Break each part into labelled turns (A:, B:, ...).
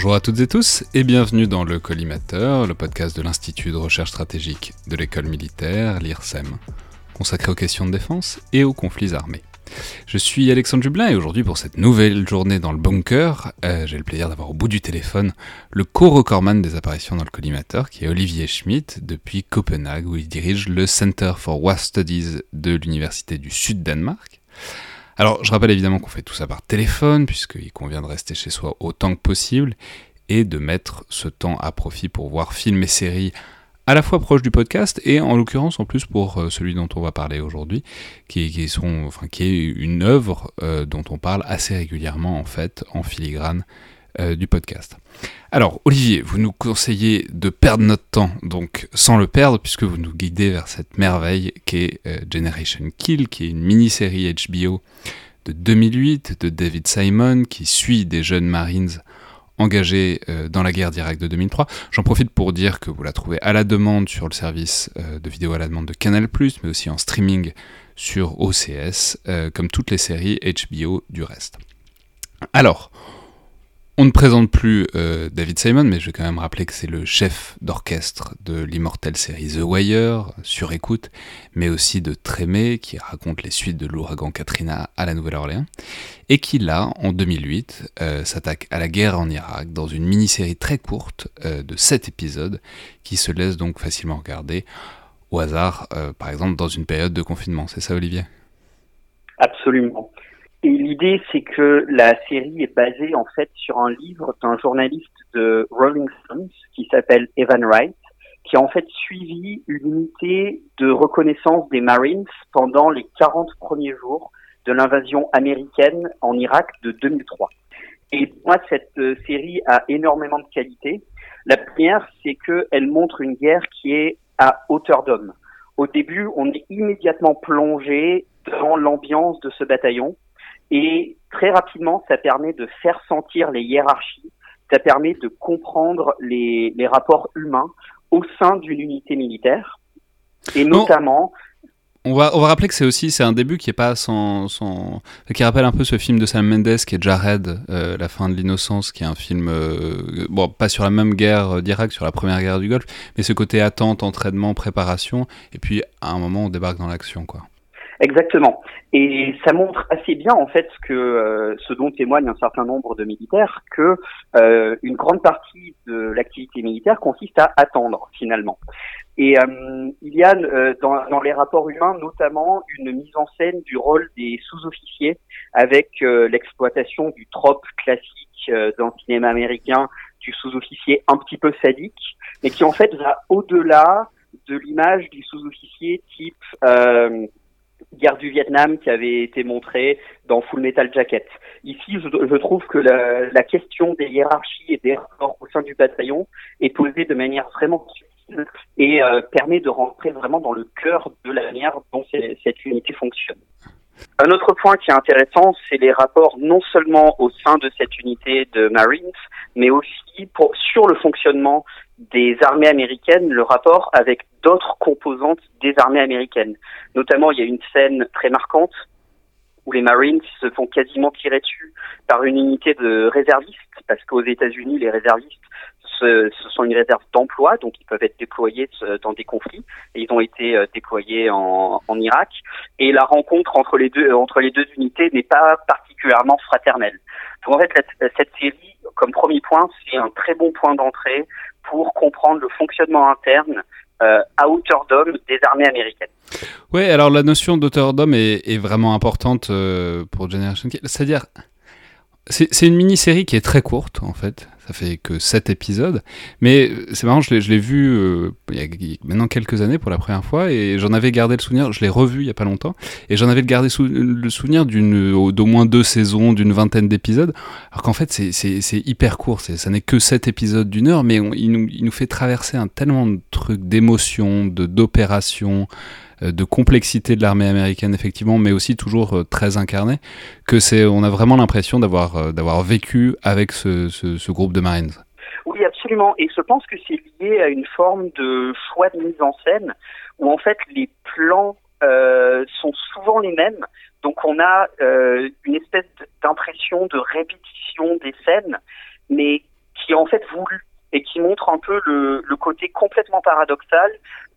A: Bonjour à toutes et tous et bienvenue dans le Collimateur, le podcast de l'Institut de recherche stratégique de l'école militaire, l'IRSEM, consacré aux questions de défense et aux conflits armés. Je suis Alexandre Jublin et aujourd'hui pour cette nouvelle journée dans le bunker, euh, j'ai le plaisir d'avoir au bout du téléphone le co-recordman des apparitions dans le collimateur qui est Olivier Schmidt depuis Copenhague où il dirige le Center for War Studies de l'Université du Sud-Danemark. Alors je rappelle évidemment qu'on fait tout ça par téléphone puisqu'il convient de rester chez soi autant que possible et de mettre ce temps à profit pour voir films et séries à la fois proche du podcast et en l'occurrence en plus pour euh, celui dont on va parler aujourd'hui, qui est une œuvre euh, dont on parle assez régulièrement en fait en filigrane euh, du podcast. Alors Olivier, vous nous conseillez de perdre notre temps, donc sans le perdre puisque vous nous guidez vers cette merveille qu'est Generation Kill, qui est une mini-série HBO de 2008 de David Simon qui suit des jeunes Marines engagé euh, dans la guerre d'Irak de 2003. J'en profite pour dire que vous la trouvez à la demande sur le service euh, de vidéo à la demande de Canal+, mais aussi en streaming sur OCS, euh, comme toutes les séries HBO du reste. Alors, on ne présente plus euh, David Simon, mais je vais quand même rappeler que c'est le chef d'orchestre de l'immortelle série The Wire, sur écoute, mais aussi de Trémé, qui raconte les suites de l'ouragan Katrina à la Nouvelle-Orléans, et qui là, en 2008, euh, s'attaque à la guerre en Irak dans une mini-série très courte euh, de 7 épisodes, qui se laisse donc facilement regarder au hasard, par exemple dans une période de confinement. C'est ça, Olivier?
B: Absolument. Et l'idée, c'est que la série est basée en fait sur un livre d'un journaliste de Rolling Stones qui s'appelle Evan Wright, qui a en fait suivi une unité de reconnaissance des Marines pendant les 40 premiers jours de l'invasion américaine en Irak de 2003. Et moi, cette euh, série a énormément de qualités. La première, c'est qu'elle montre une guerre qui est à hauteur d'homme. Au début, on est immédiatement plongé dans l'ambiance de ce bataillon et très rapidement, ça permet de faire sentir les hiérarchies, ça permet de comprendre les, les rapports humains au sein d'une unité militaire, et notamment...
A: On va, on va rappeler que c'est aussi c'est un début qui est pas sans, sans qui rappelle un peu ce film de Sam Mendes qui est Jared euh, la fin de l'innocence qui est un film euh, bon pas sur la même guerre d'Irak sur la première guerre du Golfe mais ce côté attente entraînement préparation et puis à un moment on débarque dans l'action quoi
B: Exactement. Et ça montre assez bien en fait que euh, ce dont témoignent un certain nombre de militaires que euh, une grande partie de l'activité militaire consiste à attendre finalement. Et euh, il y a dans, dans, les rapports humains notamment une mise en scène du rôle des sous-officiers avec l'exploitation du trope classique dans le cinéma américain du sous-officier un petit peu sadique, mais qui en fait va au-delà de l'image du sous-officier type guerre du Vietnam qui avait été montrée dans Full Metal Jacket. Ici, je, trouve que la, question des hiérarchies et des rapports au sein du bataillon est posée de manière vraiment subtile et euh, permet de rentrer vraiment dans le cœur de la manière dont cette unité fonctionne. Un autre point qui est intéressant, c'est les rapports non seulement au sein de cette unité de Marines, mais aussi sur le fonctionnement des armées américaines, le rapport avec d'autres composantes des armées américaines. Notamment, il y a une scène très marquante où les Marines se font quasiment tirer dessus par une unité de réservistes, parce qu'aux États-Unis, les réservistes, ce, sont une réserve d'emploi, donc ils peuvent être déployés dans des conflits, ils ont été euh, déployés en, Irak. Et la rencontre entre les deux, unités n'est pas particulièrement fraternelle. Donc en fait, cette série, comme premier point, c'est un très bon point d'entrée pour comprendre le fonctionnement interne euh, à hauteur d'homme des armées américaines.
A: Oui, alors la notion d'auteur d'homme est, vraiment importante euh, pour Generation Kill. C'est-à-dire, c'est une mini-série qui est très courte, en fait. Ça fait que 7 épisodes. Mais c'est marrant, je l'ai vu euh, il y a maintenant quelques années pour la première fois et j'en avais gardé le souvenir, je l'ai revu il y a pas longtemps, et j'en avais gardé le souvenir d'au moins deux saisons, d'une vingtaine d'épisodes, alors qu'en fait c'est hyper court, ça n'est que 7 épisodes d'une heure, mais il, nous, il nous fait traverser un tellement de trucs d'émotions, d'opérations, euh, de complexité de l'armée américaine effectivement, mais aussi toujours euh, très incarné, que c'est, on a vraiment l'impression d'avoir euh, d'avoir vécu avec ce, ce, groupe de Marines.
B: Oui, absolument. Et je pense que c'est lié à une forme de choix de mise en scène où en fait les plans euh, sont souvent les mêmes. Donc on a euh, une espèce d'impression de répétition des scènes, mais en fait voulu et qui montre un peu le, le côté complètement paradoxal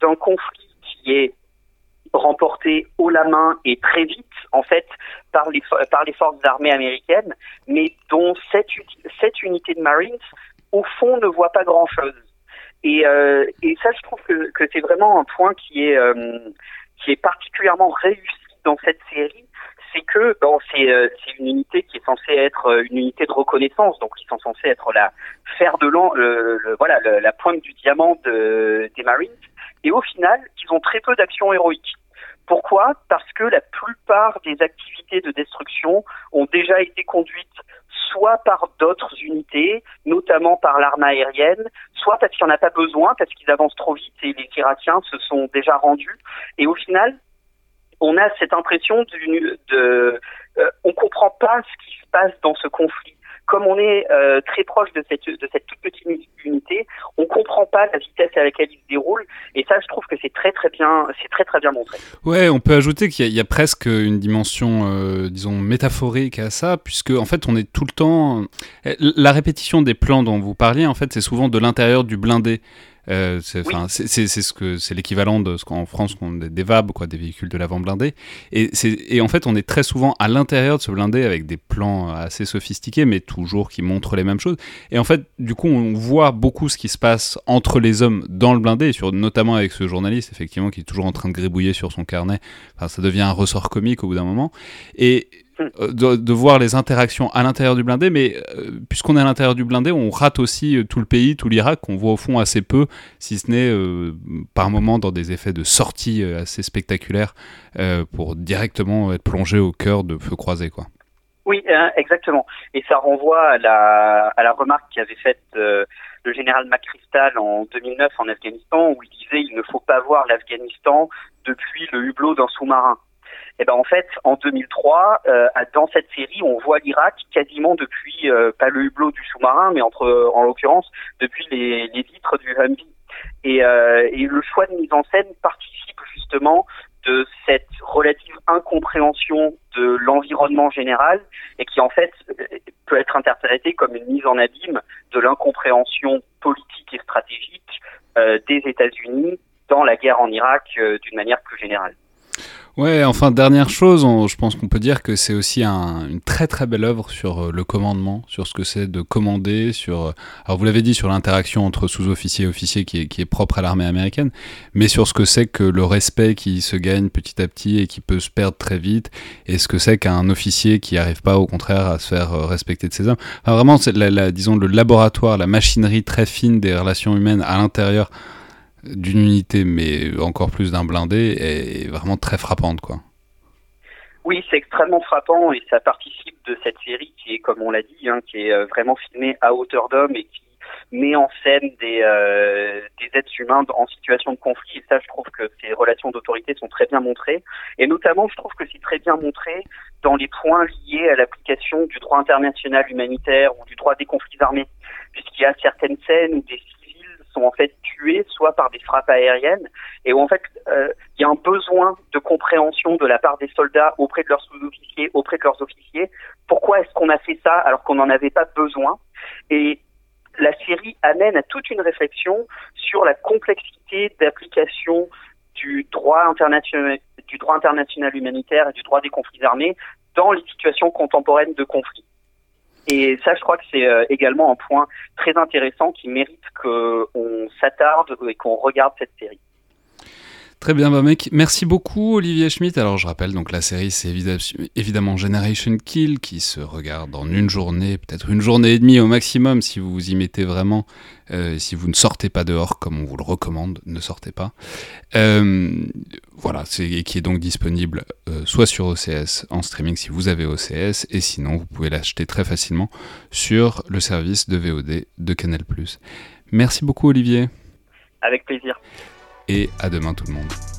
B: d'un conflit qui est remporté haut la main et très vite en fait par les par les forces armées américaines, mais dont cette cette unité de Marines au fond ne voit pas grand chose. Et, euh, et ça, je trouve que, que c'est vraiment un point qui est euh, qui est particulièrement réussi dans cette série, c'est que bon, c'est euh, une unité qui est censée être euh, une unité de reconnaissance, donc ils sont censés être la fer de l'an, le, voilà, la pointe du diamant de, des Marines. Et au final, ils ont très peu d'actions héroïques. Pourquoi? Parce que la plupart des activités de destruction ont déjà été conduites soit par d'autres unités, notamment par l'arme aérienne, soit parce qu'il n'y en a pas besoin, parce qu'ils avancent trop vite et les Irakiens se sont déjà rendus. Et au final, on a cette impression de, de euh, on comprend pas ce qui se passe dans ce conflit comme on est euh, très proche de cette, de cette toute petite unité, on comprend pas la vitesse à laquelle il se déroule. Et ça, je trouve que c'est très très bien, c'est très très bien montré.
A: Ouais, on peut ajouter qu'il y, a presque une dimension, euh, disons, métaphorique à ça, puisque en fait, on est tout le temps. La répétition des plans dont vous parliez, en fait, c'est souvent de l'intérieur du blindé. Euh, c'est ce que c'est l'équivalent de ce qu'en France on des VAB, quoi, des véhicules de l'avant blindé. Et, et en fait, on est très souvent à l'intérieur de ce blindé avec des plans assez sophistiqués, mais toujours qui montrent les mêmes choses. Et en fait, du coup, on voit beaucoup ce qui se passe entre les hommes dans le blindé, sur, notamment avec ce journaliste, effectivement, qui est toujours en train de gribouiller sur son carnet. Enfin, ça devient un ressort comique au bout d'un moment. Et euh, de, voir les interactions à l'intérieur du blindé, mais euh, puisqu'on est à l'intérieur du blindé, on rate aussi euh, tout le pays, tout l'Irak, qu'on voit au fond assez peu, si ce n'est par moment dans des effets de sortie assez spectaculaires pour directement être plongé au cœur de feux croisés. Quoi.
B: Oui, exactement. Et ça renvoie à la, à la remarque qu'avait faite le général McChrystal en 2009 en Afghanistan, où il disait il ne faut pas voir l'Afghanistan depuis le hublot d'un sous-marin. Et eh ben en fait, en 2003, euh, dans cette série, on voit l'Irak quasiment depuis euh, pas le hublot du sous-marin, mais entre en l'occurrence depuis les, les vitres du Humvee. Et, euh, et le choix de mise en scène participe justement de cette relative incompréhension de l'environnement général et qui en fait peut être interprété comme une mise en abîme de l'incompréhension politique et stratégique euh, des États-Unis dans la guerre en Irak euh, d'une manière plus générale.
A: Ouais, enfin, dernière chose, je pense qu'on peut dire que c'est aussi une très très belle œuvre sur euh, le commandement, sur ce que c'est de commander, sur, euh, alors vous l'avez dit, sur l'interaction entre sous-officiers et officiers qui est, qui est propre à l'armée américaine, mais sur ce que c'est que le respect qui se gagne petit à petit et qui peut se perdre très vite, et ce que c'est qu'un officier qui n'arrive pas au contraire à se faire euh, respecter de ses hommes. Enfin, vraiment, c'est disons, le laboratoire, la machinerie très fine des relations humaines à l'intérieur d'une unité, mais encore plus d'un blindé, est vraiment très frappante, quoi.
B: Oui, c'est extrêmement frappant et ça participe de cette série qui est, comme on l'a dit, hein, qui est euh, vraiment filmée à hauteur d'homme et qui met en scène des, euh, des êtres humains en situation de conflit. Et ça, je trouve que ces relations d'autorité sont très bien montrées. Et notamment, je trouve que c'est très bien montré dans les points liés à l'application du droit international humanitaire ou du droit des conflits armés, puisqu'il y a certaines scènes où des sont en fait tués soit par des frappes aériennes et où en fait euh, il y a un besoin de compréhension de la part des soldats auprès de leurs sous-officiers, auprès de leurs officiers. Pourquoi est-ce qu'on a fait ça alors qu'on n'en avait pas besoin? Et la série amène à toute une réflexion sur la complexité d'application du droit international, du droit international humanitaire et du droit des conflits armés dans les situations contemporaines de conflit. Et ça, je crois que c'est euh, également un point très intéressant qui mérite qu'on s'attarde et qu'on regarde cette série.
A: Très bien, bah mec, merci beaucoup Olivier Schmitt. Alors je rappelle, donc la série c'est évidemment Generation Kill qui se regarde en une journée, peut-être une journée et demie au maximum si vous vous y mettez vraiment. Euh, si vous ne sortez pas dehors comme on vous le recommande, ne sortez pas. Euh, voilà, c'est qui est donc disponible euh, soit sur OCS en streaming si vous avez OCS, et sinon vous pouvez l'acheter très facilement sur le service de VOD de Canal+. Merci beaucoup Olivier.
B: Avec plaisir
A: et à demain tout le monde.